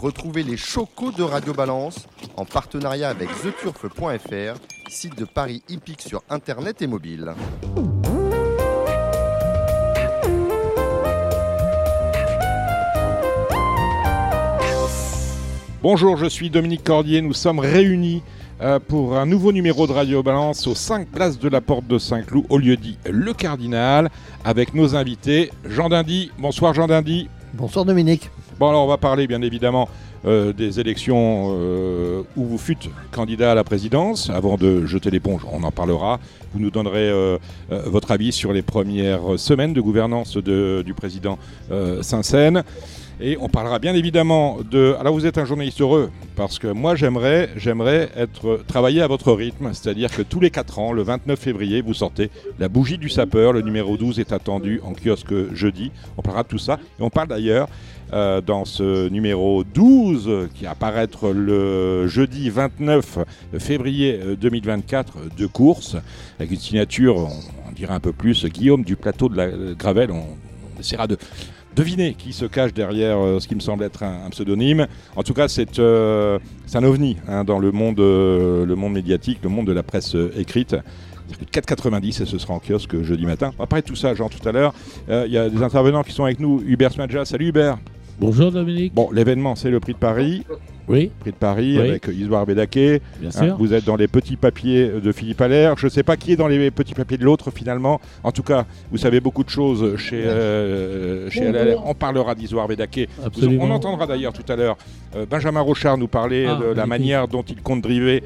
Retrouvez les chocos de Radio Balance en partenariat avec theturf.fr, site de Paris hippique sur internet et mobile. Bonjour, je suis Dominique Cordier. Nous sommes réunis euh, pour un nouveau numéro de Radio Balance aux 5 places de la Porte de Saint-Cloud, au lieu dit Le Cardinal, avec nos invités. Jean Dindy. Bonsoir Jean Dindy. Bonsoir Dominique. Bon, alors on va parler bien évidemment euh, des élections euh, où vous fûtes candidat à la présidence. Avant de jeter l'éponge, on en parlera. Vous nous donnerez votre avis sur les premières semaines de gouvernance du président Saint-Saëns. Et on parlera bien évidemment de. Alors vous êtes un journaliste heureux parce que moi j'aimerais, j'aimerais être travailler à votre rythme, c'est-à-dire que tous les 4 ans, le 29 février, vous sortez la bougie du sapeur. Le numéro 12 est attendu en kiosque jeudi. On parlera de tout ça et on parle d'ailleurs euh, dans ce numéro 12 qui apparaître le jeudi 29 février 2024 euh, de course avec une signature, on, dirait un peu plus Guillaume du plateau de la Gravel. on essaiera de Devinez qui se cache derrière euh, ce qui me semble être un, pseudonyme. En tout cas, c'est euh, un ovni hein, dans le monde, euh, le monde médiatique, le monde de la presse écrite. 4,90 et ce sera en kiosque jeudi matin. De tout ça, Jean, tout à l'heure. Il y a des intervenants qui sont avec nous. Hubert Smadja, salut Hubert. Bonjour Dominique. Bon, l'événement, c'est le prix de Paris. Oui. Prix de Paris avec Isoire Bédaké. Bien sûr. vous êtes dans les petits papiers de Philippe Allaire. Je ne sais pas qui est dans les petits papiers de l'autre finalement. En tout cas, vous savez beaucoup de choses chez, euh, chez Allaire. On parlera d'Isoire Bédaké. On entendra d'ailleurs tout à l'heure euh, Benjamin Rochard nous parler ah, de la manière dont il compte driver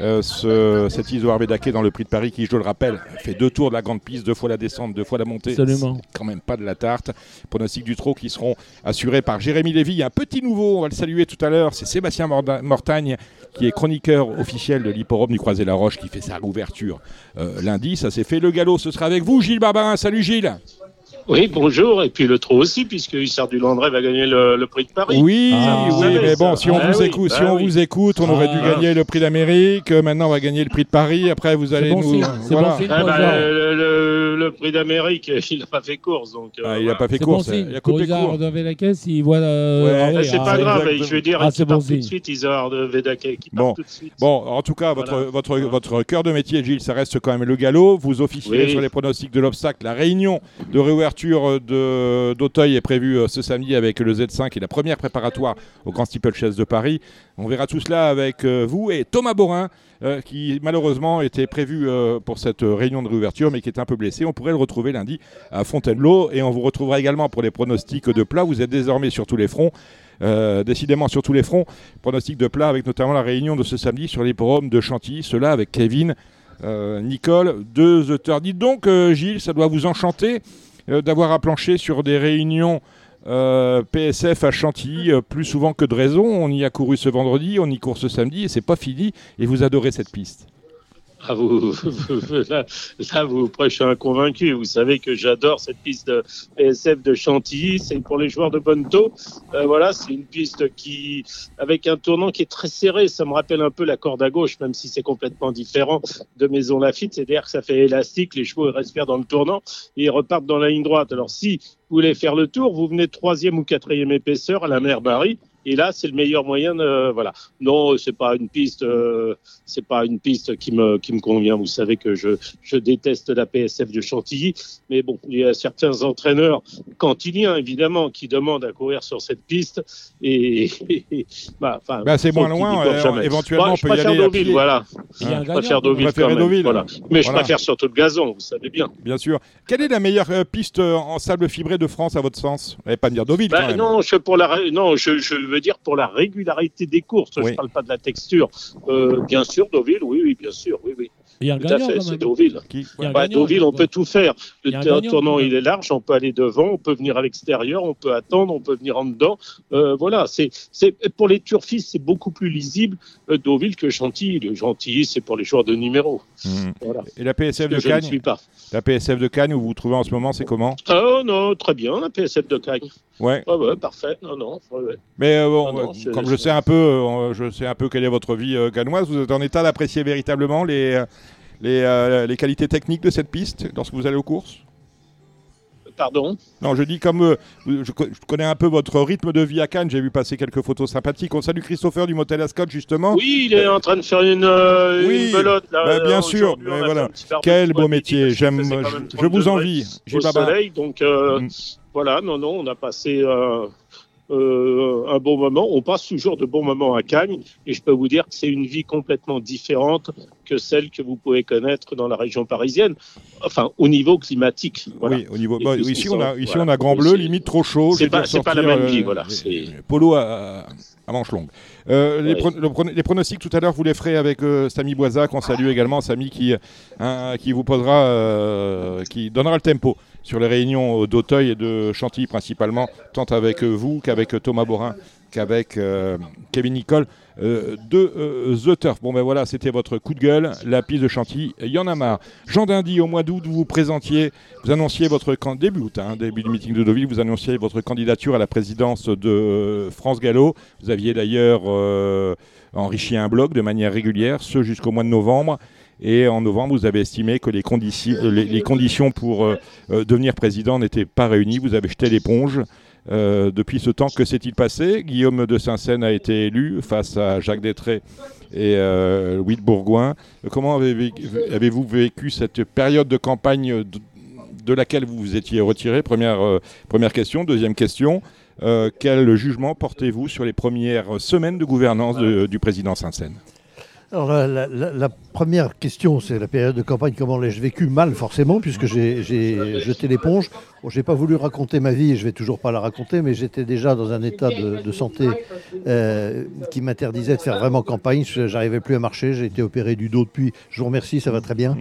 euh, ce, cet Isoire Bédaké dans le prix de Paris qui, je le rappelle, fait deux tours de la grande piste, deux fois la descente, deux fois la montée. Absolument. Quand même pas de la tarte. Pronostic du trot qui seront assurés par Jérémy Lévy. Il y a un petit nouveau, on va le saluer tout à l'heure. C'est Sébastien Mortagne, qui est chroniqueur officiel de l'hipporome du Croisé-la-Roche, qui fait sa ouverture euh, lundi. Ça s'est fait. Le galop, ce sera avec vous, Gilles Barbarin. Salut Gilles. Oui, bonjour. Et puis le trot aussi, puisque Hussard du Landré va gagner le, prix de Paris. Oui, ah, oui, mais bon, si on, ah vous, écoute, si bah on vous écoute, on aurait dû ah. gagner le prix d'Amérique. Maintenant, on va gagner le prix de Paris. Après, vous allez nous. voilà. Bah, le, prix d'Amérique, il n'a pas fait course. Donc, euh, il n'a pas fait course. il a coupé court. de Vedake, il voit. Euh, c'est pas grave. Je veux dire, il part tout de suite. Tout de suite. Bon, en tout cas, votre, votre, votre cœur de métier, Gilles, ça reste quand même le galop. Vous officiez sur les pronostics de l'obstacle. La réunion de réouverture d'Auteuil est prévu euh, ce samedi avec le Z5 et la première préparatoire au Grand Steeplechase de Paris. On verra tout cela avec euh, vous et Thomas Borin, euh, qui malheureusement était prévu pour cette réunion de réouverture, mais qui est un peu blessé. On pourrait le retrouver lundi à Fontainebleau et on vous retrouvera également pour les pronostics de plat. Vous êtes désormais sur tous les fronts. décidément sur tous les fronts. Pronostics de plat avec notamment la réunion de ce samedi sur les de Chantilly. Cela avec Kevin, Nicole, deux auteurs. Dites donc, Gilles, ça doit vous enchanter euh, d'avoir à plancher sur des réunions euh, PSF à Chantilly euh, plus souvent que de raison. On y a couru ce vendredi, on y court ce samedi et c'est pas fini. Et vous adorez cette piste. Ah, vous, là, vous prêchez un convaincu. Vous savez que j'adore cette piste de PSF de Chantilly. C'est pour les joueurs de Bonto. Euh, voilà, c'est une piste qui, avec un tournant qui est très serré. Ça me rappelle un peu la corde à gauche, même si c'est complètement différent de Maison Lafitte. C'est-à-dire que ça fait élastique. Les chevaux respirent dans le tournant et ils repartent dans la ligne droite. Alors, si vous voulez faire le tour, vous venez troisième ou quatrième épaisseur à la mer Barry et là, c'est le meilleur moyen. De, voilà. Non, c'est pas une piste. Euh, c'est pas une piste qui me qui me convient. Vous savez que je je déteste la PSF de Chantilly, mais bon, il y a certains entraîneurs cantiliens évidemment qui demandent à courir sur cette piste et, bah, bah, c'est moins loin. Euh, éventuellement, je préfère Deauville, voilà. je préfère Deauville, quand même, voilà. Mais je préfère surtout le gazon, vous savez bien. Bien sûr. Quelle est la meilleure euh, piste en sable fibré de France à votre sens? Vous pas me dire Deauville. Bah, quand même. Non, je pour la non, je, je veux dire pour la régularité des courses. Je ne parle pas de la texture. Euh, bien sûr, Deauville, oui, oui, bien sûr, oui, oui. Il Tout à fait, c'est Deauville. Bah, Deauville, on peut tout faire. Le tournant, il est large, on peut aller devant, on peut venir à l'extérieur, on peut attendre, on peut venir en dedans. Euh, voilà, c'est pour les turfistes, c'est beaucoup plus lisible euh, Deauville que Chantilly. Le Chantilly, c'est pour les joueurs de numéro. Mmh. Voilà. Et la PSF de Cagnes Je ne pas. La PSF de Cagnes, où vous vous trouvez en ce moment, c'est comment? Oh non, très bien, la PSF de Cagnes. Ouais. ouais, parfait. Non, non. Mais euh, bon, comme je sais un peu, je sais un peu quelle est votre vie ganoise, vous êtes en état d'apprécier véritablement les les, euh, les qualités techniques de cette piste lorsque vous allez aux courses? Pardon? Non, je dis comme euh, je, connais un peu votre rythme de vie à Cannes, j'ai vu passer quelques photos sympathiques. On salue Christopher du Motel Ascot, justement. Oui, il est en train de faire une, euh, oui, belote. Là, bah, bien sûr, mais voilà. Quel beau métier, j'aime, je, vous envie. Au soleil, donc euh, mm. voilà, non, non, on a passé euh, un bon moment. On passe toujours de bons moments à Cagnes et je peux vous dire que c'est une vie complètement différente que celle que vous pouvez connaître dans la région parisienne, enfin au niveau climatique. Oui, au niveau. Bah, ici, on a, ici on a Grand Bleu, limite trop chaud. C'est pas, pas, la même vie, voilà. Polo à, à manche longue. Euh, les, pronostics tout à l'heure, vous les ferez avec euh, Samy Boisac. On salue également Samy qui, hein, qui vous posera, euh, qui donnera le tempo sur les réunions d'Auteuil et de Chantilly principalement, tant avec vous qu'avec Thomas Borin, qu'avec Kevin Nicole de The Turf. Bon ben voilà, c'était votre coup de gueule, la piste de Chantilly, il y en a marre. Jean Dindy, au mois d'août, vous présentiez, vous annonciez votre début hein, début meeting de Deauville, vous annonciez votre candidature à la présidence de France Gallo. Vous aviez d'ailleurs enrichi un blog de manière régulière, ce jusqu'au mois de novembre. Et en novembre, vous avez estimé que les, conditions pour euh, euh, devenir président n'étaient pas réunies. Vous avez jeté l'éponge. Euh, depuis ce temps, que s'est-il passé? Guillaume de Saint-Seine a été élu face à Jacques Détré et Louis de Bourgoin. Comment avez-vous vécu cette période de campagne de, laquelle vous vous étiez retiré? Première, première question. Deuxième question, quel jugement portez-vous sur les premières semaines de gouvernance du président Saint-Seine? Alors la, première question, c'est la période de campagne, comment l'ai-je vécu Mal forcément, puisque j'ai jeté l'éponge. Bon, j'ai pas voulu raconter ma vie, je vais toujours pas la raconter, mais j'étais déjà dans un état de, santé euh, qui m'interdisait de faire vraiment campagne. J'arrivais plus à marcher, j'ai été opéré du dos depuis. Je vous remercie, ça va très bien.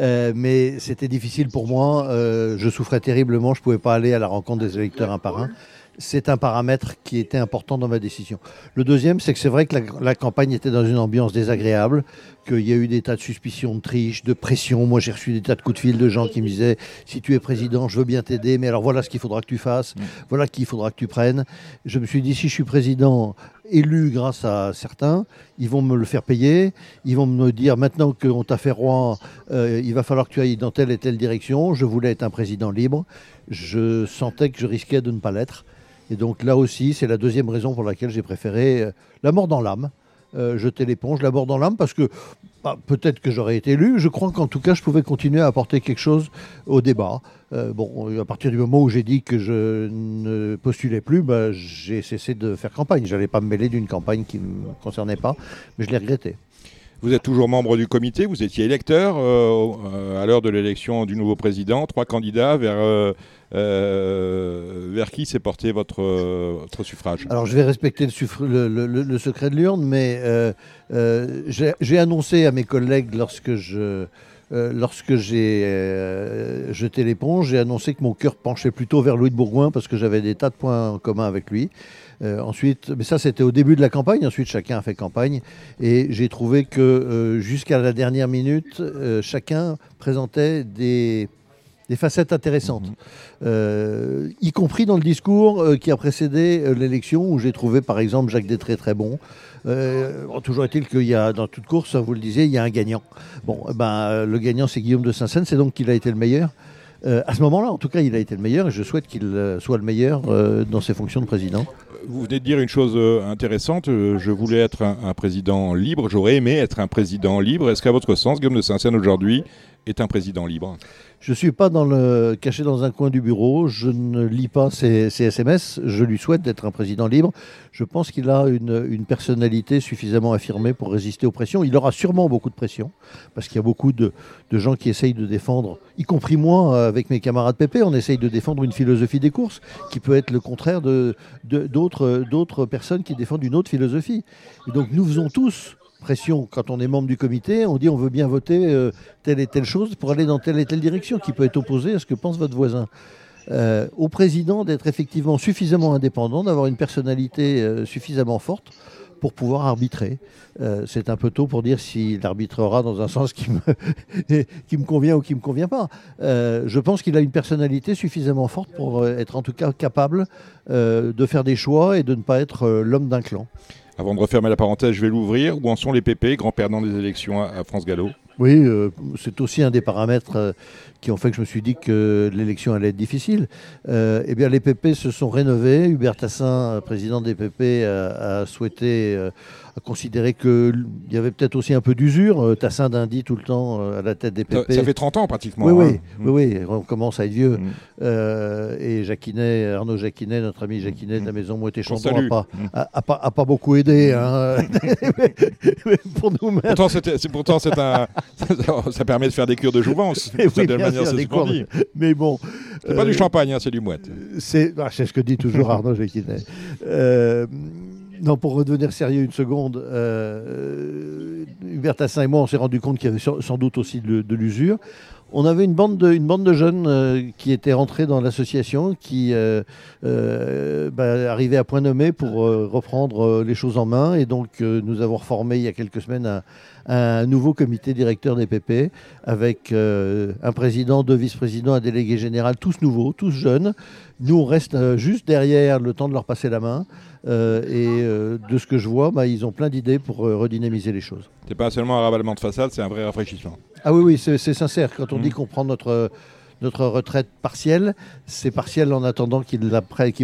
Euh, mais c'était difficile pour moi. Euh, je souffrais terriblement, je pouvais pas aller à la rencontre des électeurs un par un c'est un paramètre qui était important dans ma décision. Le deuxième, c'est que c'est vrai que la, campagne était dans une ambiance désagréable, qu'il y a eu des tas de suspicions de triche, de pression. Moi, j'ai reçu des tas de coups de fil de gens qui me disaient si tu es président, je veux bien t'aider, mais alors voilà ce qu'il faudra que tu fasses, mm. voilà qu'il faudra que tu prennes. Je me suis dit si je suis président élu grâce à certains, ils vont me le faire payer, ils vont me dire maintenant qu'on t'a fait roi, euh, il va falloir que tu ailles dans telle et telle direction. Je voulais être un président libre. Je sentais que je risquais de ne pas l'être. Et donc là aussi, c'est la deuxième raison pour laquelle j'ai préféré euh, la mort dans l'âme. Euh, jeter l'éponge, la mort dans l'âme, parce que bah, peut-être que j'aurais été élu. Je crois qu'en tout cas, je pouvais continuer à apporter quelque chose au débat. Euh, bon, à partir du moment où j'ai dit que je ne postulais plus, bah, j'ai cessé de faire campagne. Je n'allais pas me mêler d'une campagne qui ne me concernait pas, mais je l'ai regretté. Vous êtes toujours membre du comité, vous étiez électeur à l'heure de l'élection du nouveau président, trois candidats vers euh, vers qui s'est porté votre, votre, suffrage Alors je vais respecter le, le, secret de l'urne, mais euh, euh, j'ai annoncé à mes collègues lorsque je... lorsque j'ai jeté l'éponge, j'ai annoncé que mon cœur penchait plutôt vers Louis de Bourgoin parce que j'avais des tas de points en commun avec lui. Ensuite, mais ça c'était au début de la campagne, ensuite chacun a fait campagne et j'ai trouvé que jusqu'à la dernière minute, chacun présentait des, des facettes intéressantes, mhm. euh, y compris dans le discours euh, qui a précédé euh, l'élection, où j'ai trouvé par exemple Jacques Détré très bon. toujours est-il qu'il y a dans toute course, vous le disiez, il y a un gagnant. Bon, ben, le gagnant c'est Guillaume de Saint-Seine, c'est donc qu'il a été le meilleur. À ce moment-là, en tout cas, il a été le meilleur et je souhaite qu'il soit le meilleur dans ses fonctions de président. Vous venez de dire une chose intéressante. Je voulais être un, président libre. J'aurais aimé être un président libre. Est-ce qu'à votre sens, Guillaume de Saint-Seine aujourd'hui est un président libre? Je ne suis pas caché dans un coin du bureau, je ne lis pas ses, SMS, je lui souhaite d'être un président libre. Je pense qu'il a une, personnalité suffisamment affirmée pour résister aux pressions. Il aura sûrement beaucoup de pression, parce qu'il y a beaucoup de, gens qui essayent de défendre, y compris moi avec mes camarades PP, on essaye de défendre une philosophie des courses qui peut être le contraire de, d'autres personnes qui défendent une autre philosophie. Et donc nous faisons tous quand on est membre du comité, on dit on veut bien voter euh, telle et telle chose pour aller dans telle et telle direction qui peut être opposée à ce que pense votre voisin. Euh, au président d'être effectivement suffisamment indépendant, d'avoir une personnalité euh, suffisamment forte pour pouvoir arbitrer. c'est un peu tôt pour dire s'il arbitrera dans un sens qui me convient ou qui ne me convient pas. je pense qu'il a une personnalité suffisamment forte pour être en tout cas capable de faire des choix et de ne pas être l'homme d'un clan. Avant de refermer la parenthèse, je vais l'ouvrir. Où en sont les PP, grands perdants des élections à, France Gallo? Oui, euh, c'est aussi un des paramètres euh, qui ont fait que je me suis dit que l'élection allait être difficile. Euh, eh bien, les PP se sont rénovés. Hubert Tassin, président des PP, a, souhaité, a considéré qu'il y avait peut-être aussi un peu d'usure. Tassin d'Indy tout le temps à la tête des PP. Ça, fait 30 ans pratiquement. Oui, oui, hein. oui, on commence à être vieux. Mm. et Jacquinet, Arnaud Jacquinet, notre ami Jacquinet de la maison Moët et Chambon, n'a pas, mm. pas, beaucoup aidé. Hein. pour nous Pourtant, un, ça permet de faire des cures de jouvence. Oui, de manière, des cours, mais bon. C'est pas du euh, champagne, hein, c'est du mouette. Ah, c'est ce que dit toujours Arnaud Jacquinet. Euh, non, pour redevenir sérieux une seconde, euh, Hubert Tassin et moi, on s'est rendu compte qu'il y avait sans doute aussi de l'usure on avait une bande de, jeunes euh, qui étaient rentrés dans l'association, qui euh, euh, bah, arrivaient à point nommé pour reprendre les choses en main. Et donc, nous avons reformé il y a quelques semaines un, un nouveau comité directeur des PP avec un président, deux vice-présidents, un délégué général, tous nouveaux, tous jeunes. Nous, on reste juste derrière le temps de leur passer la main. Et de ce que je vois, bah, ils ont plein d'idées pour redynamiser les choses. C'est pas seulement un ravalement de façade, c'est un vrai rafraîchissement. Ah oui, oui, c'est sincère. Quand on dit mmh. qu'on prend notre, notre retraite partielle, c'est partiel en attendant qu'ils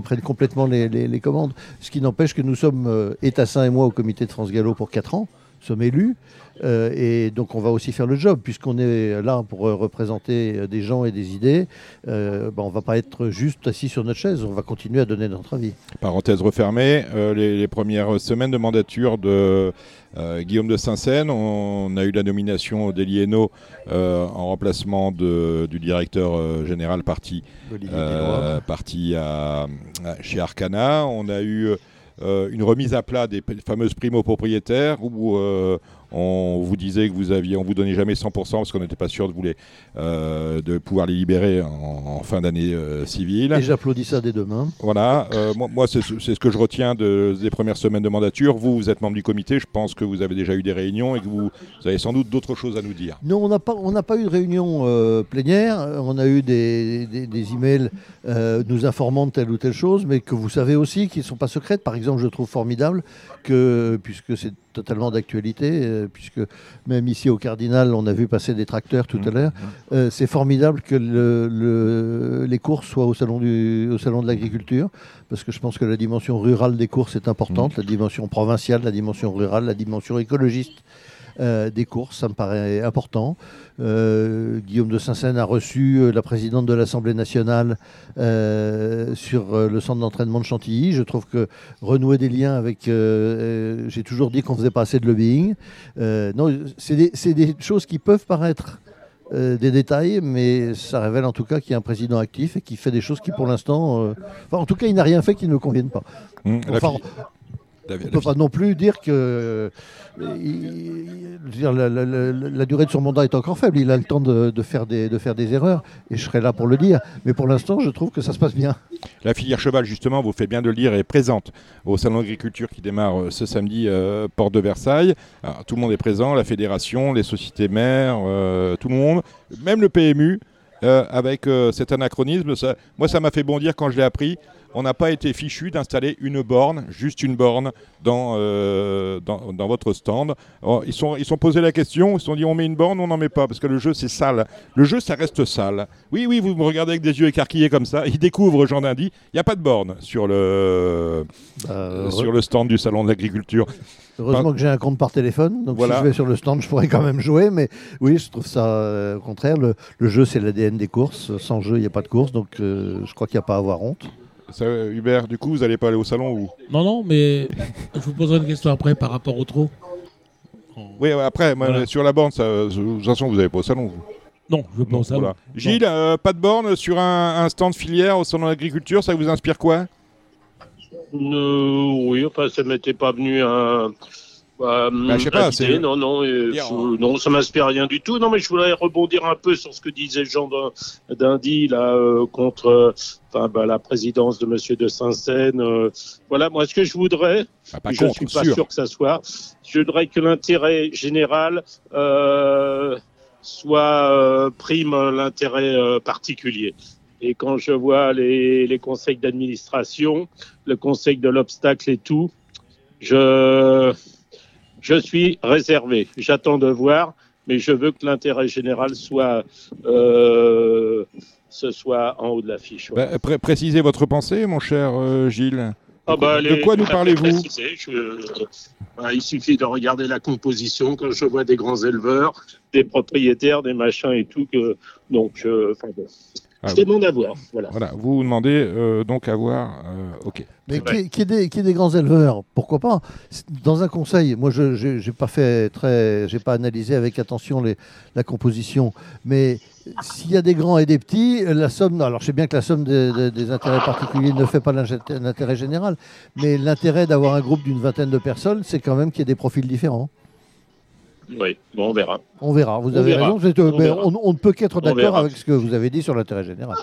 prennent complètement les, commandes. Ce qui n'empêche que nous sommes, euh, Étassin et moi, au comité de France Gallo pour 4 ans, sommes élus. Euh, et donc on va aussi faire le job, puisqu'on est là pour représenter des gens et des idées. Euh, ben, on ne va pas être juste assis sur notre chaise, on va continuer à donner notre avis. Parenthèse refermée, les, premières semaines de mandature de euh, Guillaume de Saint-Seine, on a eu la nomination d'Elieno euh, en remplacement du directeur euh, général parti, parti chez Arcana. On a eu une remise à plat des fameuses primo-propriétaires où on vous disait que vous aviez, on vous donnait jamais 100% parce qu'on n'était pas sûr de, vous euh, de pouvoir les libérer en, fin d'année euh, civile. Et j'applaudis ça dès demain. Voilà, euh, moi, c'est ce que je retiens des premières semaines de mandature. Vous, vous êtes membre du comité, je pense que vous avez déjà eu des réunions et que vous, avez sans doute d'autres choses à nous dire. Non, on n'a pas, on pas eu de réunion plénière. On a eu des, des, emails nous informant de telle ou telle chose, mais que vous savez aussi qui ne sont pas secrètes. Par exemple, je trouve formidable que, puisque c'est totalement d'actualité, euh, puisque même ici au Cardinal, on a vu passer des tracteurs tout à mmh, l'heure. Mmh. Euh, c'est formidable que les courses soient au salon, du, au salon de l'agriculture, parce que je pense que la dimension rurale des courses est importante, mmh. la dimension provinciale, la dimension rurale, la dimension écologiste. Euh, des courses, ça me paraît important. Euh, Guillaume de Saint-Seine a reçu euh, la présidente de l'Assemblée nationale sur le centre d'entraînement de Chantilly. Je trouve que renouer des liens avec... J'ai toujours dit qu'on faisait pas assez de lobbying. non, c'est des, des, choses qui peuvent paraître... des détails, mais ça révèle en tout cas qu'il y a un président actif et qui fait des choses qui, pour l'instant, en tout cas, il n'a rien fait qui ne convienne pas. Mmh, on ne peut pas non plus dire que la, durée de son mandat est encore faible. Il a le temps de, faire des, de faire des erreurs, et je serai là pour le dire. Mais pour l'instant, je trouve que ça se passe bien. La filière cheval, justement, vous fait bien de le dire, est présente au Salon d'agriculture qui démarre euh, ce samedi, euh, porte de Versailles. tout le monde est présent, la fédération, les sociétés mères, euh, tout le monde, même le PMU. avec cet anachronisme, moi ça m'a fait bondir quand je l'ai appris on n'a pas été fichu d'installer une borne, juste une borne, dans, euh, dans, votre stand. ils, sont, ils sont posé la question, ils se sont dit on met une borne, on n'en met pas, parce que le jeu c'est sale. Le jeu ça reste sale. Oui, oui, vous me regardez avec des yeux écarquillés comme ça. Ils découvrent, Jean Dindy, il n'y a pas de borne sur le, bah, sur le stand du salon de l'agriculture. Heureusement que j'ai un compte par téléphone, donc si je vais sur le stand, je pourrais quand même jouer. Mais oui, je trouve ça euh, au contraire. Le, jeu, c'est l'ADN des courses. Sans jeu, il n'y a pas de course, donc euh, je crois qu'il n'y a pas à avoir honte. Hubert, du coup, vous n'allez pas aller au salon ou Non, non, mais je vous poserai une question après par rapport au trot. Oui, après, sur la borne, de toute façon, vous n'allez pas au salon. Vous. Non, je pense pas au salon. Gilles, euh, pas de borne sur un, stand filière au salon d'agriculture, ça vous inspire quoi? Euh, Oui, enfin, ça m'était pas venu un. Bah, bah, je sais pas, non, non, euh, non, ça m'inspire rien du tout. Non, mais je voulais rebondir un peu sur ce que disait Jean d'Indy là euh, contre, enfin, bah, la présidence de Monsieur de Saint-Seine. Euh, voilà, moi, ce que je voudrais, bah, je ne suis pas sûr. que ça soit, je voudrais que l'intérêt général soit prime l'intérêt particulier. Et quand je vois les, les conseils d'administration, le conseil de l'obstacle et tout, je je suis réservé. J'attends de voir. mais je veux que l'intérêt général soit, euh, ce soit en haut de l'affiche. Bah, pré- précisez votre pensée, mon cher euh, Gilles. Ah bah, de quoi nous parlez-vous. Je- bah, Il suffit de regarder la composition. Quand je vois des grands éleveurs, des propriétaires, des machins et tout, que, donc, euh, bon. Ah, je demande à voir. Voilà. Voilà, vous vous demandez euh, donc à voir. euh, ok. Mais qui, qui est des, qui est des grands éleveurs, pourquoi pas? Dans un conseil, moi je n'ai pas fait très, j'ai pas analysé avec attention les, la composition, mais s'il y a des grands et des petits, la somme, alors je sais bien que la somme des, des- des intérêts particuliers ne fait pas l'intérêt général, mais l'intérêt d'avoir un groupe d'une vingtaine de personnes, c'est quand même qu'il y ait des profils différents. Oui, bon, on verra. On verra, vous On avez verra. raison, c'est, euh, On mais verra. on, on ne peut qu'être d'accord avec ce que vous avez dit sur l'intérêt général.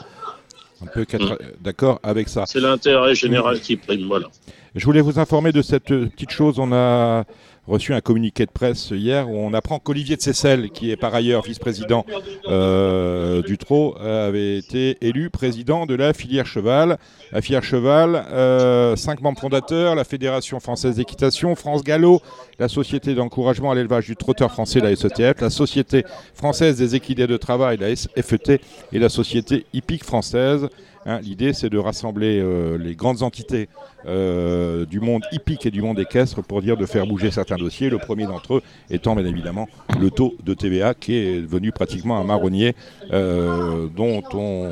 On peut qu'être euh, d'accord avec ça. C'est l'intérêt général qui prime. Voilà. Je voulais vous informer de cette euh, petite chose. On a reçu un communiqué de presse hier où on apprend qu'Olivier de Seyssel, qui est par ailleurs vice-président euh, du TRO, avait été élu président de la filière cheval. La filière cheval, euh, cinq membres fondateurs, la Fédération française d'équitation, France Gallo, la Société d'encouragement à l'élevage du trotteur français, la SETF, la Société française des équidés de travail, la FET, et la Société hippique française. Hein, L'idée, c'est de rassembler euh, les grandes entités euh, du monde hippique et du monde équestre pour dire de faire bouger certains dossiers. Le premier d'entre eux étant bien évidemment le taux de TVA qui est devenu pratiquement un marronnier euh, dont on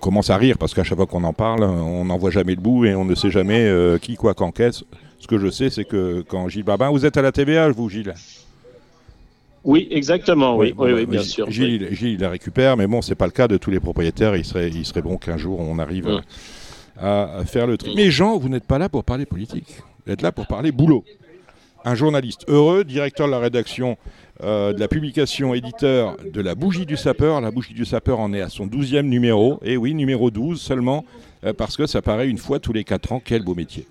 commence à rire parce qu'à chaque fois qu'on en parle, on n'en voit jamais le bout et on ne sait jamais qui quoi qu'encaisse. Ce que je sais, c'est que quand Gilles Babin, vous êtes à la TVA, vous Gilles? Oui, exactement. Oui, oui, oui, bien Gilles- sûr. Gilles, Gilles, il la récupère, mais bon, c'est pas le cas de tous les propriétaires. Il serait, il serait bon qu'un jour on arrive Mm. à, à faire le tri. Mais Jean, vous n'êtes pas là pour parler politique. Vous êtes là pour parler boulot. Un journaliste heureux, directeur de la rédaction euh, de la publication, éditeur de La Bougie du Sapeur. La Bougie du Sapeur en est à son 12e numéro. Et oui, numéro 12 seulement, euh, parce que ça paraît une fois tous les 4 ans. Quel beau métier.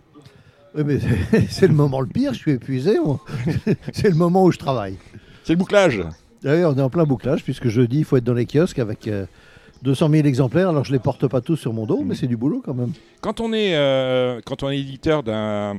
Oui, mais c'est le moment le pire, je suis épuisé, c'est le moment où je travaille. C'est le bouclage. D'ailleurs, on est en plein bouclage, puisque jeudi, il faut être dans les kiosques avec euh, 200 000 exemplaires. Alors, je ne les porte pas tous sur mon dos, mais c'est du boulot quand même. Quand on est, euh, quand on est éditeur d'un,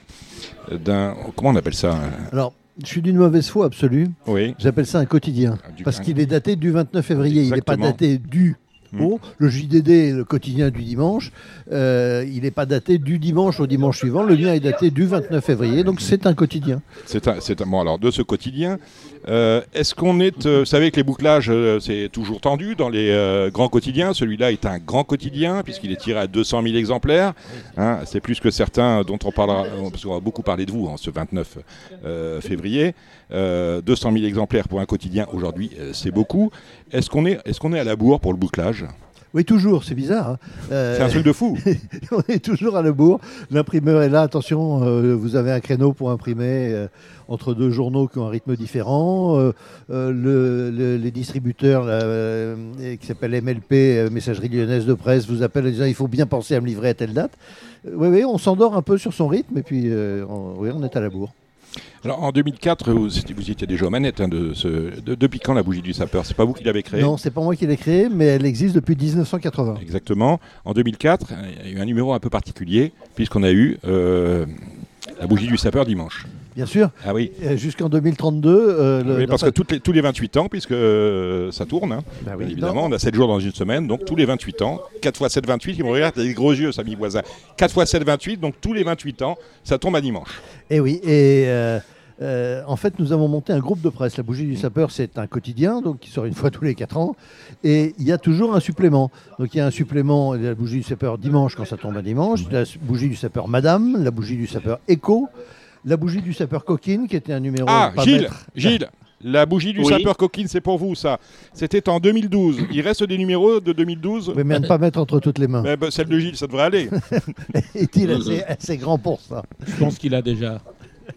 d'un, comment on appelle ça hein Alors, je suis d'une mauvaise foi absolue. Oui. J'appelle ça un quotidien. Ah, du- Parce qu'il est daté du 29 février. Il n'est pas daté du. Au. Le JDD, le quotidien du dimanche, euh, il n'est pas daté du dimanche au dimanche suivant. Le mien est daté du 29 février, donc c'est un quotidien. C'est un, c'est un- bon, alors de ce quotidien. Euh, est-ce qu'on est, euh, vous savez que les bouclages, euh, c'est toujours tendu dans les grands quotidiens. Celui-là est un grand quotidien puisqu'il est tiré à 200 000 exemplaires. Hein, c'est plus que certains dont on parlera, beaucoup parler de vous en ce 29 euh, février. Euh, 200 000 exemplaires pour un quotidien aujourd'hui, c'est beaucoup. Est-ce qu'on est, est-ce qu'on est à la bourre pour le bouclage? Oui, toujours, c'est bizarre. hein. Euh, C'est un truc de fou. on est toujours à la bourre. L'imprimeur est là. Attention, euh, vous avez un créneau pour imprimer euh, entre deux journaux qui ont un rythme différent. Euh, euh, le- le- les distributeurs là, euh, qui s'appellent MLP, euh, Messagerie Lyonnaise de Presse, vous appellent en disant il faut bien penser à me livrer à telle date. oui, oui, on s'endort un peu sur son rythme et puis euh, on, oui, on est à la bourre. Alors en 2004, vous, étiez- vous étiez déjà aux manettes hein, de ce, de- depuis quand la bougie du sapeur? C'est pas vous qui l'avez créée? Non, c'est pas moi qui l'ai créée, mais elle existe depuis 1980. Exactement. En 2004, il y a eu un numéro un peu particulier, puisqu'on a eu euh, la bougie du sapeur dimanche. Bien sûr, Ah oui, jusqu'en 2032. euh, le- Oui, parce que toutes les- tous les 28 ans, puisque euh, ça tourne, hein, bah oui, bien non, évidemment, on a 7 jours dans une semaine, donc tous les 28 ans, 4 fois 7, 28, il me regarde, des gros yeux, Samy Voisin. 4 fois 7, 28, donc tous les 28 ans, ça tombe à dimanche. Et oui, et euh, euh, en fait, nous avons monté un groupe de presse. La bougie du sapeur, c'est un quotidien, donc qui sort une fois tous les quatre ans. Et il y a toujours un supplément. Donc il y a un supplément, la bougie du sapeur dimanche quand ça tombe à dimanche, la bougie du sapeur Madame, la bougie du sapeur Écho, la bougie du sapeur Coquine, qui était un numéro. Ah, pas Gilles, Gilles la bougie du Oui. sapeur coquine, c'est pour vous, ça. C'était en 2012. Il reste des numéros de 2012 Oui, mais à ne pas mettre entre toutes les mains. Eh ben, Celle de Gilles, ça devrait aller. Est-il assez, assez grand pour ça Je pense qu'il a déjà.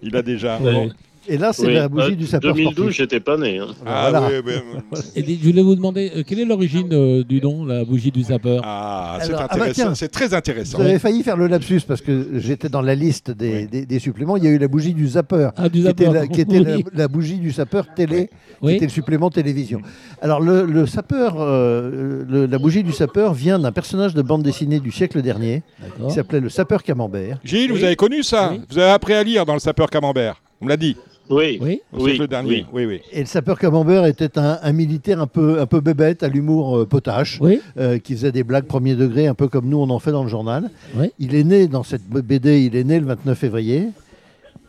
Il a déjà. Bon. Et là, c'est Oui, la bougie euh, du sapeur 2012, sportif. j'étais pas né. hein. Ah, Voilà. oui, oui. Et je voulais vous demander, euh, quelle est l'origine euh, du nom, la bougie du sapeur Ah, c'est ah bah intéressant. c'est très intéressant. Vous avez failli faire le lapsus parce que j'étais dans la liste des, Oui. des- des suppléments. Il y a eu la bougie du zapper, Ah, du qui était, sapeur. la, qui était la- Oui. la bougie du sapeur télé, qui était le supplément télévision. Alors le, le sapeur, euh, le- la bougie du sapeur vient d'un personnage de bande dessinée du siècle dernier qui s'appelait le sapeur camembert. Gilles, Oui. vous avez connu ça? Oui. Vous avez appris à lire dans le sapeur camembert. On me l'a dit. Oui. Oui. Oui, siècle dernier. oui. Oui, oui. Et le sapeur camembert était un, un militaire un peu, un peu bébête, à l'humour euh, potache, Oui. euh, qui faisait des blagues premier degré, un peu comme nous on en fait dans le journal. Oui. Il est né dans cette BD, il est né le 29 février.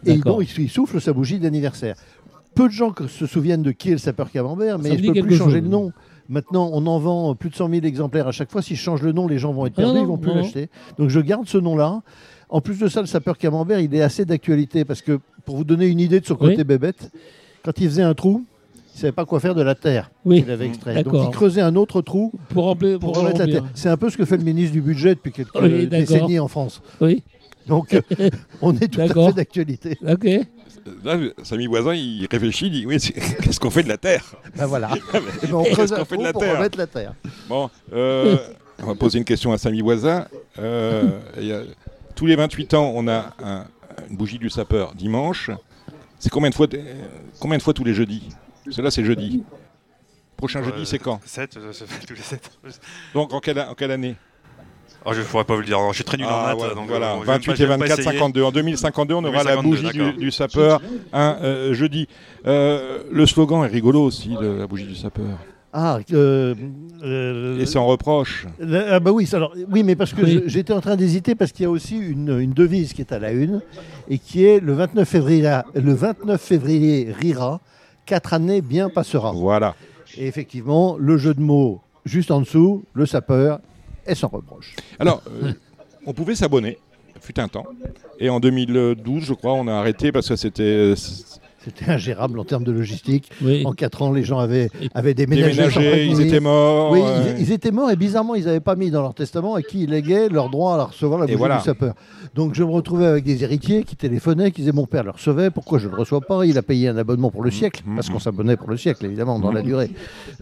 Et D'accord. bon, il, il souffle sa bougie d'anniversaire. Peu de gens que- se souviennent de qui est le sapeur camembert, mais Ça me je dit ne peux quelque plus changer chose. le nom. Maintenant, on en vend plus de 100 000 exemplaires à chaque fois. Si je change le nom, les gens vont être Ah perdus, non, ils vont plus l'acheter. Donc je garde ce nom-là. En plus de ça, le sapeur camembert, il est assez d'actualité parce que, pour vous donner une idée de son Oui. côté bébête, quand il faisait un trou, il ne savait pas quoi faire de la terre Oui. qu'il avait extrait. Donc il creusait un autre trou Pour remplir. pour la terre. C'est un peu ce que fait le ministre du budget depuis quelques Oui, d'accord. décennies en France. Oui. Donc euh, on est tout à fait d'actualité. Ok. Là, Samy Voisin, il réfléchit, il dit Oui, c'est- qu'est-ce qu'on fait de la terre? Ben voilà. Eh ben, on Qu'est-ce creuse qu'on un fait de trou la pour terre? remettre la terre. Bon, euh, on va poser une question à Samy Voisin. Euh, il y a- tous les 28 ans, on a un- une bougie du sapeur dimanche. C'est combien de fois, euh, combien de fois tous les jeudis? Cela, c'est jeudi. Prochain jeudi, c'est quand? 7, tous les 7. Donc, en quelle, en quelle année? Oh, je ne pourrais pas vous le dire, je suis très nul en Ah, maths. ouais, donc, voilà, euh, je vais même 28 pas- et je vais même pas 24, essayer. 52. En 2052, on aura la 2052, bougie du, sapeur un euh, jeudi. Euh, le slogan est rigolo aussi, de la bougie du sapeur. Ah, euh, euh, Et sans reproche. ah bah oui, alors, oui, mais parce que Oui. j'étais en train d'hésiter parce qu'il y a aussi une, une devise qui est à la une et qui est le 29 février, le 29 février rira, quatre années bien passera. Voilà. Et effectivement, le jeu de mots juste en dessous, le sapeur est sans reproche. Alors, euh, on pouvait s'abonner, fut un temps. Et en 2012, je crois, on a arrêté parce que c'était euh, C'était ingérable en termes de logistique. Oui. En quatre ans, les gens avaient, avaient déménagé. ils étaient morts. Oui, euh, ils, ils étaient morts et bizarrement, ils n'avaient pas mis dans leur testament à qui ils léguaient leur droit à recevoir la bougie voilà. du sapeur. Donc je me retrouvais avec des héritiers qui téléphonaient, qui disaient mon père le recevait, pourquoi je ne le reçois pas? Il a payé un abonnement pour le siècle, Mhm. parce qu'on s'abonnait pour le siècle, évidemment, dans la Mhm. durée.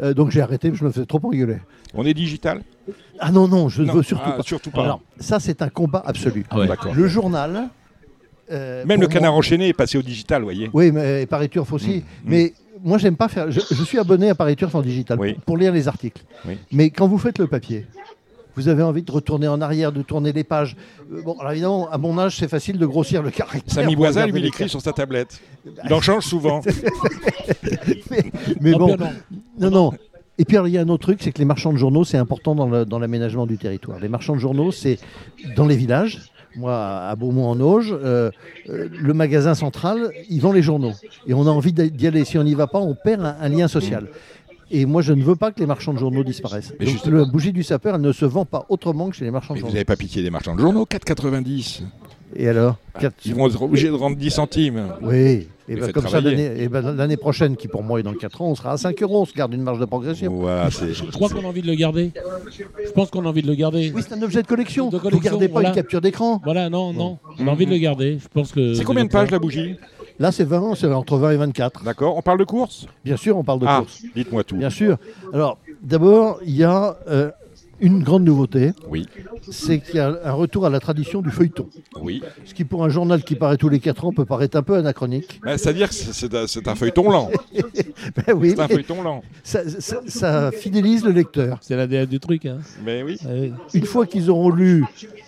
Euh, donc j'ai arrêté, je me faisais trop engueuler. On est digital? Ah non, non, je ne veux surtout ah, pas. surtout pas. Alors, ça, c'est un combat absolu. Ah ouais. Le journal. Euh, Même le canard moi- enchaîné est passé au digital, vous voyez. Oui, mais et Paris Turf aussi. Mm, mm. Mais moi, j'aime pas faire. Je, je suis abonné à Paris Turf en digital Oui. pour, pour lire les articles. Oui. Mais quand vous faites le papier, vous avez envie de retourner en arrière, de tourner les pages. Euh, bon, alors évidemment, à mon âge, c'est facile de grossir le caractère. Samy regarder lui, il écrit sur sa tablette. Il en change souvent. Mais bon, non. non, non. Et puis alors, il y a un autre truc, c'est que les marchands de journaux, c'est important dans l'aménagement du territoire. Les marchands de journaux, c'est dans les villages. Moi, à Beaumont-en-Auge, euh, euh, le magasin central, ils vendent les journaux. Et on a envie d'y aller. Si on n'y va pas, on perd un, un lien social. Et moi, je ne veux pas que les marchands de journaux disparaissent. Mais Donc, la bougie du sapeur, elle ne se vend pas autrement que chez les marchands de vous journaux. n'avez pas pitié des marchands de journaux 4,90. Et alors Quatre- Ils vont être obligés de rendre 10 centimes. Oui. Et faites comme ça, l'année ben, l'année prochaine, qui pour moi est dans 4 ans, on sera à 5 euros. On se garde une marge de progression. Voilà. Je crois qu'on a envie de le garder. Je pense qu'on a envie de le garder. Oui, c'est un objet de collection. De Vous ne gardez pas voilà. une capture d'écran. Voilà, non, non. On a envie de le garder. Je pense que. C'est combien de pages la bougie? Là, c'est 20, c'est entre 20 et 24. D'accord. On parle de course? Bien sûr, on parle de Ah, course. dites-moi tout. Bien sûr. Alors, d'abord, il y a euh, une grande nouveauté. Oui. C'est qu'il y a un retour à la tradition du feuilleton. Oui. Ce qui, pour un journal qui paraît tous les 4 ans, peut paraître un peu anachronique. Bah, C'est-à-dire que c'est- un- c'est un feuilleton lent. Ben oui, C'est un feuilleton lent. ça, ça- ça fidélise le lecteur. C'est l'ADN du truc. Hein. Mais oui. Ah oui. Une fois qu'ils auront lu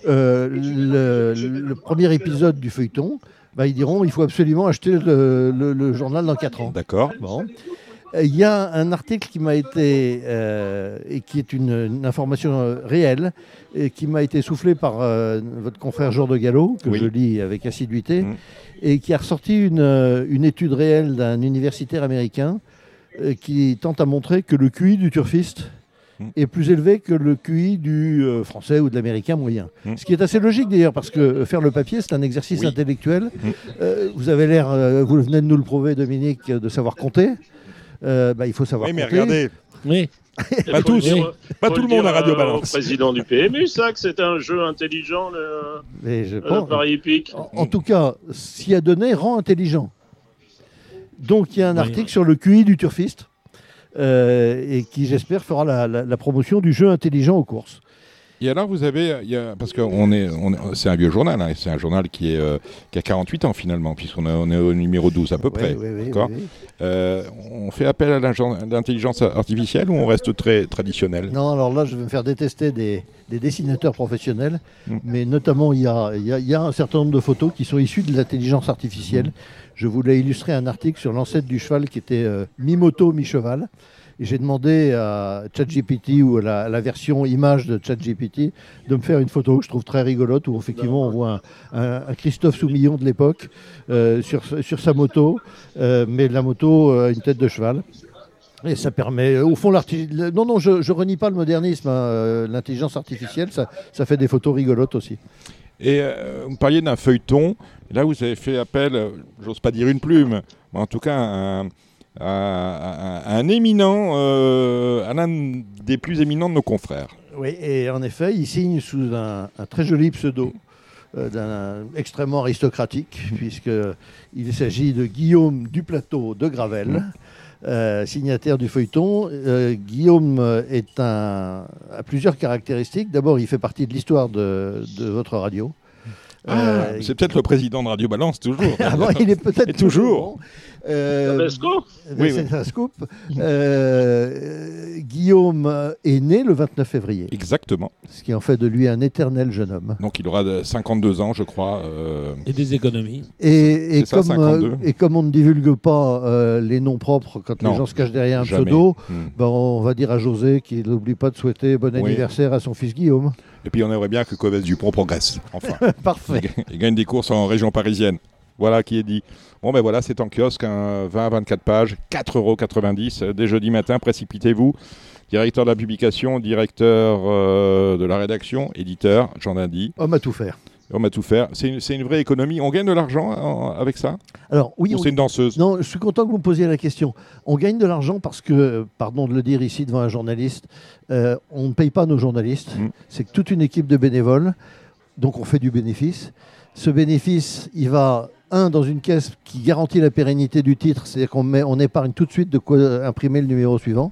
euh, le, le premier épisode du feuilleton, ben, ils diront il faut absolument acheter le, le- le journal dans 4 ans. D'accord. Bon. Euh, Il y a un article qui m'a été, euh, et qui est une, une information euh, réelle, et qui m'a été soufflé par euh, votre confrère Jour de Gallo, que Oui. je lis avec assiduité, Mm. et qui a ressorti une, une étude réelle d'un universitaire américain euh, qui tente à montrer que le QI du turfiste Mm. est plus élevé que le QI du euh, français ou de l'américain moyen. Mm. Ce qui est assez logique d'ailleurs, parce que faire le papier, c'est un exercice Oui. intellectuel. Mm. Euh, vous avez l'air, euh, vous venez de nous le prouver, Dominique, de savoir compter. Euh, bah, il faut savoir Oui, mais compter. regardez, Oui. pas tous. Pas tout le monde à Radio Balance. Au président du PMU, ça, que c'était un jeu intelligent, le, Mais je le Hippique. en, en tout cas, s'y a donné rend intelligent. Donc il y a un Oui. article sur le QI du turfiste euh, et qui, j'espère, fera la, la- la promotion du jeu intelligent aux courses. Et alors, vous avez, il y a- parce que on est, on est- c'est un vieux journal, hein, c'est un journal qui, est, euh, qui a 48 ans finalement, puisqu'on est- au numéro 12 à peu près. Oui, oui. Euh, on fait appel à l'intelligence artificielle ou on reste très traditionnel? Non, alors là, je vais me faire détester des, des dessinateurs professionnels, Mm. mais notamment, il y, a, il y a- il y a un certain nombre de photos qui sont issues de l'intelligence artificielle. Mm. Je voulais illustrer un article sur l'ancêtre du cheval qui était euh, mi-moto, mi-cheval. J'ai demandé à ChatGPT ou à la, version image de ChatGPT de me faire une photo que je trouve très rigolote où effectivement on voit un, Christophe Soumillon de l'époque euh, sur, sur sa moto, euh, mais la moto a une tête de cheval. Et ça permet, au fond, l'arti- le- non, non, je, je renie pas le modernisme, hein, euh, l'intelligence artificielle, ça, ça fait des photos rigolotes aussi. Et euh, vous parliez d'un feuilleton. Là, vous avez fait appel, j'ose pas dire une plume, mais en tout cas un- à- à- à un éminent, euh, à l'un des plus éminents de nos confrères. Oui, et en effet, il signe sous un, un très joli pseudo euh, d'un extrêmement aristocratique, puisqu'il s'agit de Guillaume Duplateau de Gravel, euh, signataire du feuilleton. Euh, Guillaume est un, a plusieurs caractéristiques. D'abord, il fait partie de l'histoire de, de votre radio. Euh, c'est peut-être le président de Radio Balance, toujours. Ah bon, il est peut-être toujours. bon. Euh, Oui, c'est un scoop. Euh, Guillaume est né le 29 février, Exactement. ce qui en fait de lui un éternel jeune homme. Donc il aura de 52 ans, je crois. euh, Et des économies. Et, et C'est ça, comme, 52. et comme on ne divulgue pas euh, les noms propres quand Non, les gens se cachent derrière un jamais. pseudo, hmm. ben, on va dire à José qu'il n'oublie pas de souhaiter bon Oui. anniversaire à son fils Guillaume. Et puis on aimerait bien que Covès Dupont progresse, enfin. Parfait. Il gagne des courses en région parisienne. Voilà qui est dit. Bon ben voilà, c'est en kiosque, un 20 à 24 pages, 4,90 euros euh, dès jeudi matin, précipitez-vous. Directeur de la publication, directeur euh, de la rédaction, éditeur, Jean Dindy. Homme à tout faire. On va tout faire. C'est une, vraie économie. On gagne de l'argent en- avec ça? Alors oui, Ou on- c'est une danseuse? Non, je suis content que vous me posiez la question. On gagne de l'argent parce que, pardon de le dire ici devant un journaliste, euh, on ne paye pas nos journalistes. Mm. C'est toute une équipe de bénévoles, donc on fait du bénéfice. Ce bénéfice, il va, un, dans une caisse qui garantit la pérennité du titre, c'est-à-dire qu'on on épargne tout de suite de quoi imprimer le numéro suivant.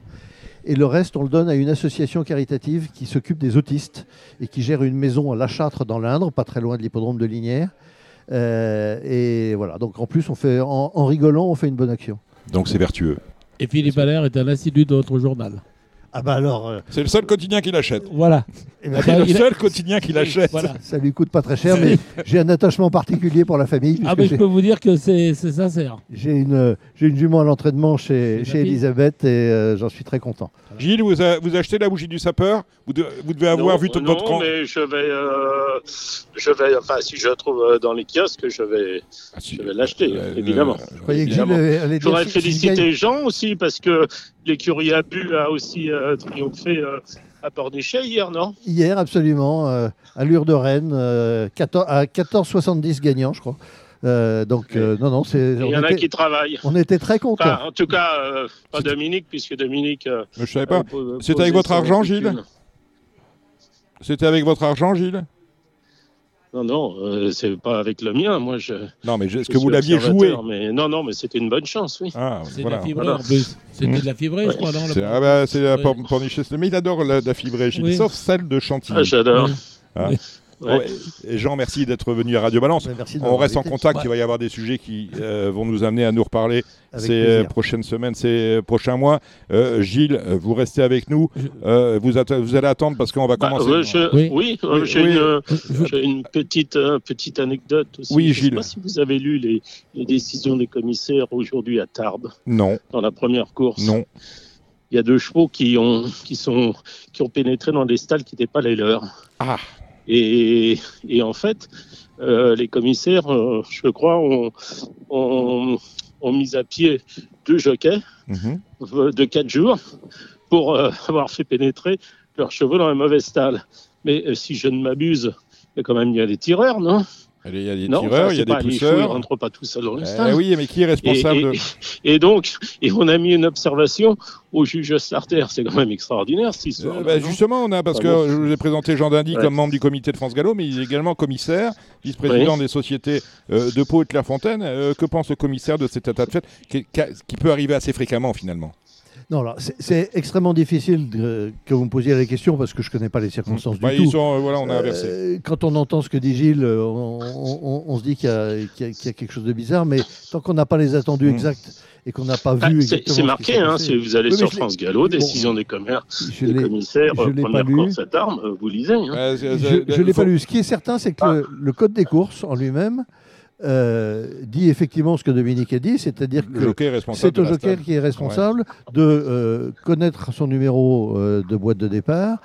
Et le reste, on le donne à une association caritative qui s'occupe des autistes et qui gère une maison à La Châtre dans l'Indre, pas très loin de l'hippodrome de Lignières. Euh, et voilà, donc en plus, on fait, en, en rigolant, on fait une bonne action. Donc c'est vertueux. Et Philippe Allaire est un assidu de notre journal. Ah bah alors, euh, C'est le seul quotidien qu'il achète. Voilà. eh ben, Ah bah, le il a- seul quotidien qu'il achète. Voilà. ça lui coûte pas très cher, mais j'ai un attachement particulier pour la famille. Ah, puisque mais je j'ai- peux vous dire que c'est c'est sincère. J'ai une, j'ai une jument à l'entraînement chez, C'est chez ma fille. Elisabeth et euh, j'en suis très content. Gilles, vous, a- vous achetez la bougie du sapeur? Vous, de- vous devez avoir non, vu tout non, votre camp. mais je vais, euh, je vais, enfin, si je la trouve euh, dans les kiosques, je vais, Ah, si. je vais l'acheter, Euh, évidemment. Je croyais que Gilles Évidemment. allait allait Je voudrais si- féliciter Jean aussi parce que l'écurie Abu a aussi euh, triomphé euh, à Pornichet hier, non? Hier, absolument, euh, allure de Rennes, euh, 14 à 14,70 gagnants, je crois. Euh, donc, euh, non, non, c'est, Il on, y en a était, qui travaillent. on était très contents. Enfin, en tout cas, euh, pas Dominique, puisque Dominique. euh, je savais pas. euh, C'était avec votre argent. Gilles? C'était avec votre argent, Gilles? Non, non, euh, c'est pas avec le mien. Moi, je. Non, mais je- est-ce je que vous l'aviez joué mais Non, non, mais c'était une bonne chance, oui. Ah, C'est voilà. de la fibrée Voilà. en plus. C'était Mmh. de la fibrée, je crois, non C'est ah bah, c'est la Oui. por- pornichet. Mais il adore la, la fibrée, Oui. sauf celle de Chantilly. Ah, j'adore. Oui. Ah. Ouais. Ouais. Jean, merci d'être venu à Radio Balance. Merci On reste en contact, Ouais. il va y avoir des sujets qui euh, vont nous amener à nous reparler Avec ces euh, plaisir. prochaines semaines, ces prochains mois. Euh, Gilles, euh, vous restez avec nous. Euh, vous, allez attendre parce qu'on va Bah, commencer. je- Oui. oui, euh, Oui, j'ai oui. une, euh, petite, euh, petite anecdote aussi. Oui, je Gilles. sais pas si vous avez lu les, les décisions des commissaires aujourd'hui à Tarbes, Non, dans la première course. non. Il y a deux chevaux qui ont, qui sont, qui ont pénétré dans des stalles qui n'étaient pas les leurs. Ah, Et, et en fait, euh, les commissaires, euh, je crois, ont, ont, ont mis à pied deux jockeys mhm. euh, de quatre jours pour euh, avoir fait pénétrer leurs chevaux dans la mauvaise stalle. Mais si je ne m'abuse, il y a quand même il y a des tireurs, non? Il y a des Non, tireurs, il y a des pousseurs. rentrent pas tout seuls dans le Eh stade. oui, mais qui est responsable Et- de... Et donc, et on a mis une observation au juge starter. C'est quand même extraordinaire cette histoire. Euh, bah, justement, on a, parce que je vous ai présenté Jean Dindy Ouais. comme membre du comité de France Gallo, mais il est également commissaire, vice-président des sociétés euh, de Pau et de Clairefontaine. Euh, que pense le commissaire de cet état de fait qui peut arriver assez fréquemment finalement? Non, c'est- extrêmement difficile de- que vous me posiez la question parce que je ne connais pas les circonstances Bah, du tout. sont, euh, voilà, on a Euh, quand on entend ce que dit Gilles, euh, on, on- on se dit qu'il y, a- y y quelque chose de bizarre, mais tant qu'on n'a pas les attendus Mm. exacts et qu'on n'a pas Ah, vu c'est exactement c'est ce marqué, qui s'est hein, passé- si vous allez Oui, sur France Gallo, Bon. décision des commerces, je des l'ai- commissaires, je l'ai première pas lu. cour cette arme, euh, vous lisez. hein. Je ne l'ai faut- pas lu. Ce qui est certain, c'est que Ah. le, le code des courses en lui-même euh, dit effectivement ce que Dominique a dit, c'est-à dire Le que c'est au joker stade. qui est responsable de euh, connaître son numéro euh, de boîte de départ,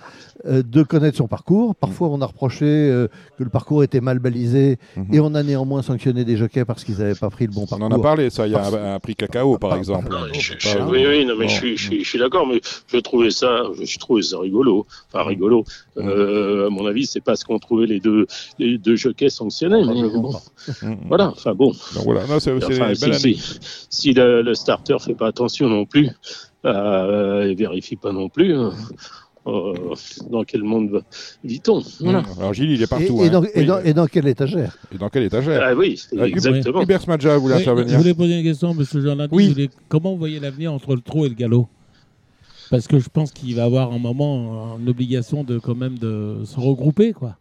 euh, de connaître son parcours. Parfois, on a reproché euh, que le parcours était mal balisé Mhm. et on a néanmoins sanctionné des jockeys parce qu'ils n'avaient pas pris le bon On parcours. en a parlé, ça. Il y a Parce- un, un prix cacao, par exemple. Non, mais je- Pas- je- oui, oui, non, mais Bon. je suis, je suis, je suis d'accord, mais je trouvais ça, je trouvais ça rigolo. Enfin, rigolo. Euh, à mon avis, c'est pas ce qu'ont trouvé les deux, les deux jockeys sanctionnés. Mais bon, pas. Mhm. Voilà. Enfin bon. Donc voilà, non, c'est c'est Enfin, une si, le, le starter fait pas attention non plus, euh, et vérifie pas non plus, euh, euh, dans quel monde vit-on Voilà. Mhm. Alors Gilles, il est partout. et hein. dans, et Oui. dans- et dans quelle étagère? Et dans quelle étagère? Ah oui, Euh, Hubert- exactement. Hubert Smadja voulait Oui, intervenir? je voulais poser une question, monsieur Jornadi. Oui. Comment vous voyez l'avenir entre le trot et le galop? Parce que je pense qu'il va avoir un moment une obligation de quand même de se regrouper, quoi.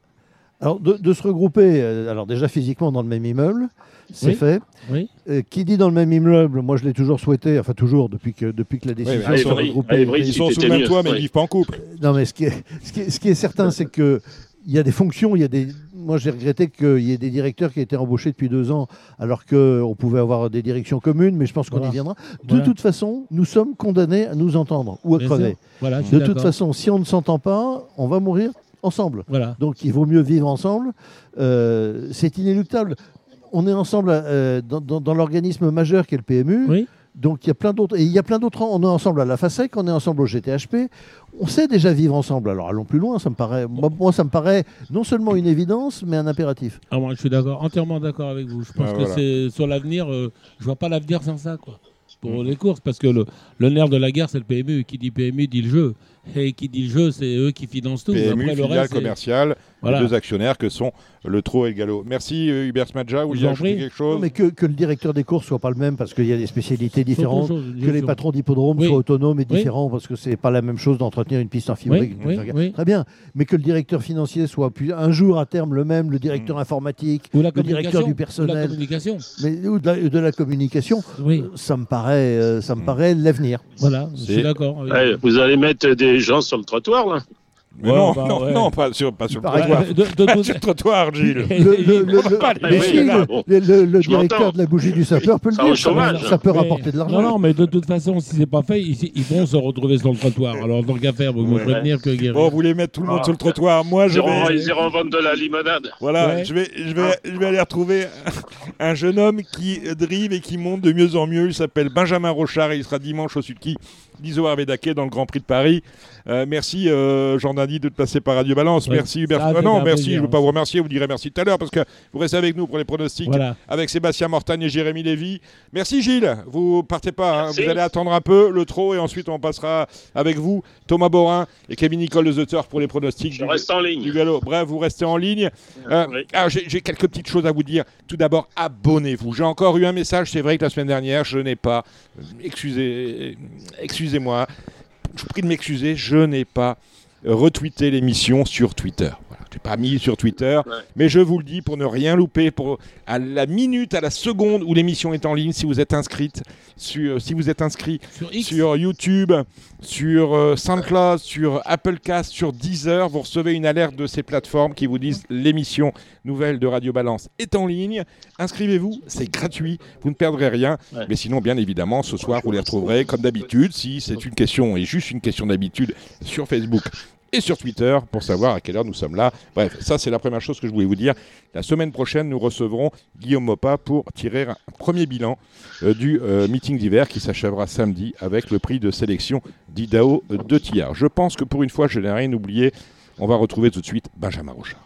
Alors, de, de se regrouper, euh, alors déjà physiquement dans le même immeuble, c'est Oui. fait. Oui. Euh, qui dit dans le même immeuble, moi je l'ai toujours souhaité, enfin toujours depuis que, depuis que la décision mais de se Ils sont sous le même toit, mais oui. ils vivent pas en couple. Non, mais ce qui est, ce qui est, ce qui est certain, c'est que il y a des fonctions, il y a des. Moi, j'ai regretté qu'il y ait des directeurs qui étaient embauchés depuis deux ans, alors qu'on pouvait avoir des directions communes, mais je pense qu'on Voilà. y viendra. De Voilà. toute façon, nous sommes condamnés à nous entendre ou à crever. Voilà, je suis De toute façon, si on ne s'entend pas, on va mourir ensemble. Voilà. Donc, il vaut mieux vivre ensemble. Euh, c'est inéluctable. On est ensemble euh, dans, dans- dans l'organisme majeur qui est le PMU. Oui. Donc il y a plein d'autres. Et il y a plein d'autres. On est ensemble à la FASEC, on est ensemble au GTHP. On sait déjà vivre ensemble. Alors allons plus loin. Ça me paraît. Moi, moi, ça me paraît non seulement une évidence, mais un impératif. Ah, moi, je suis d'accord, entièrement d'accord avec vous. Je pense Ah, que c'est sur l'avenir. euh, je vois pas l'avenir sans ça, quoi. Pour les courses, parce que le, le nerf de la guerre, c'est le PMU. Qui dit PMU dit le jeu. Et qui dit le jeu, c'est eux qui financent tout. PMU, Après, le filiale reste, commerciale, Voilà. les deux actionnaires que sont le Trot et le Galop. Merci euh, Hubert Smadja. Vous en ajouter quelque Non, chose mais que, que le directeur des courses soit pas le même parce qu'il y a des spécialités différentes. chose, Que les patrons d'hippodrome Oui. soient autonomes et Oui. différents parce que c'est pas la même chose d'entretenir une piste en. Oui, oui. Très bien, mais que le directeur financier soit puis un jour à terme le même, le directeur informatique, Ou la le directeur du Ou la personnel, communication. mais ou de la, de la communication, Oui, ça me paraît, euh, ça me Mm. paraît l'avenir. voilà, je C'est- suis d'accord. Ouais, vous allez mettre des gens sur le trottoir, là Mais Ouais, non, bah, non, ouais. non, pas sur, pas sur le trottoir. De- de- Pas de- sur le trottoir, Gilles. Le, directeur de la bougie du sapeur peut le Ça dire, ça, chômage. ça peut Mais- rapporter de Non, l'argent. non, mais de toute façon, si c'est pas fait, ils, ils vont se retrouver sur le trottoir. Alors, tant qu'à faire, vous me prévenir que guérir. Bon, vous voulez mettre tout le monde Ah. sur le trottoir. Moi, je vais, ils iront vendre de la limonade. voilà, Ouais. je vais, je vais, je vais aller retrouver un jeune homme qui drive et qui monte de mieux en mieux. Il s'appelle Benjamin Rochard et il sera dimanche au Sulky d'Iso Arvedaké dans le Grand Prix de Paris. Euh, merci euh, Jean Dandy de te passer par Radio Balance. Ouais, merci Hubert. Ah non, merci. plaisir, Je ne veux pas hein. vous remercier. Vous direz merci tout à l'heure parce que vous restez avec nous pour les pronostics Voilà. avec Sébastien Mortagne et Jérémy Lévy. Merci Gilles. Vous partez pas. hein. Vous allez attendre un peu le trot et ensuite on passera avec vous Thomas Borin et Kevin Nicole de The Turf pour les pronostics. Je du- reste en du ligne. galop. Bref, vous restez en ligne. Euh, Oui. alors, j'ai quelques petites choses à vous dire. Tout d'abord, abonnez-vous. J'ai encore eu un message, c'est vrai que la semaine dernière, je n'ai pas. euh, Excusez, excusez-moi. Je vous prie de m'excuser, je n'ai pas retweeté l'émission sur Twitter. Je l'ai pas mis sur Twitter, Ouais. mais je vous le dis pour ne rien louper, pour à la minute, à la seconde où l'émission est en ligne, si vous êtes inscrite, sur, si vous êtes inscrit Sur YouTube, sur euh, SoundCloud, sur Applecast, sur Deezer. Vous recevez une alerte de ces plateformes qui vous disent l'émission nouvelle de Radio Balance est en ligne. Inscrivez-vous, c'est gratuit, vous ne perdrez rien. Ouais. Mais sinon, bien évidemment, ce soir, vous les retrouverez comme d'habitude, si c'est une question et juste une question d'habitude, sur Facebook et sur Twitter pour savoir à quelle heure nous sommes là. Bref, ça c'est la première chose que je voulais vous dire. La semaine prochaine, nous recevrons Guillaume Mopa pour tirer un premier bilan euh, du euh, meeting d'hiver qui s'achèvera samedi avec le prix de sélection d'Idao de Tillard. Je pense que pour une fois, je n'ai rien oublié. On va retrouver tout de suite Benjamin Rochard.